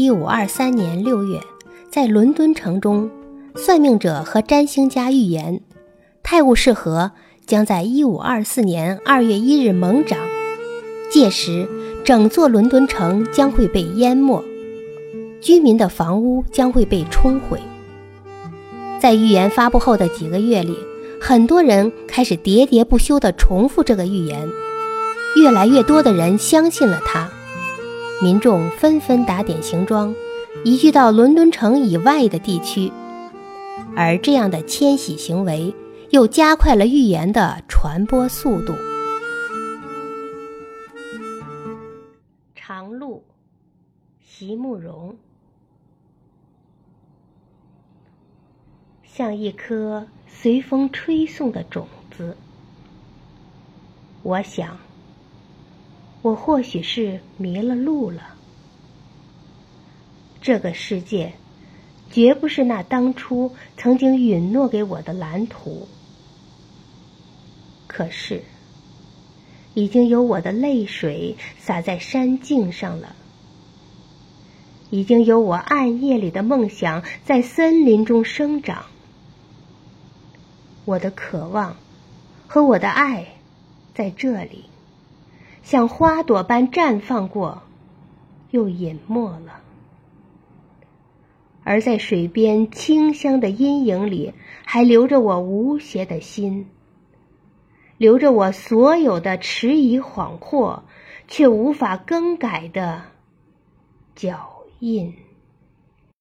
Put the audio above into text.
一五二三年六月，在伦敦城中，算命者和占星家预言，泰晤士河将在一五二四年二月一日猛涨，届时整座伦敦城将会被淹没，居民的房屋将会被冲毁。在预言发布后的几个月里，很多人开始喋喋不休地重复这个预言，越来越多的人相信了它。民众纷纷打点行装，移居到伦敦城以外的地区，而这样的迁徙行为又加快了预言的传播速度。长路，席慕容，像一颗随风吹送的种子，我想。我或许是迷了路了。这个世界，绝不是那当初曾经允诺给我的蓝图。可是，已经有我的泪水洒在山径上了，已经有我暗夜里的梦想在森林中生长。我的渴望和我的爱，在这里。像花朵般绽放过，又隐没了；而在水边清香的阴影里，还留着我无邪的心，留着我所有的迟疑恍惚却无法更改的脚印。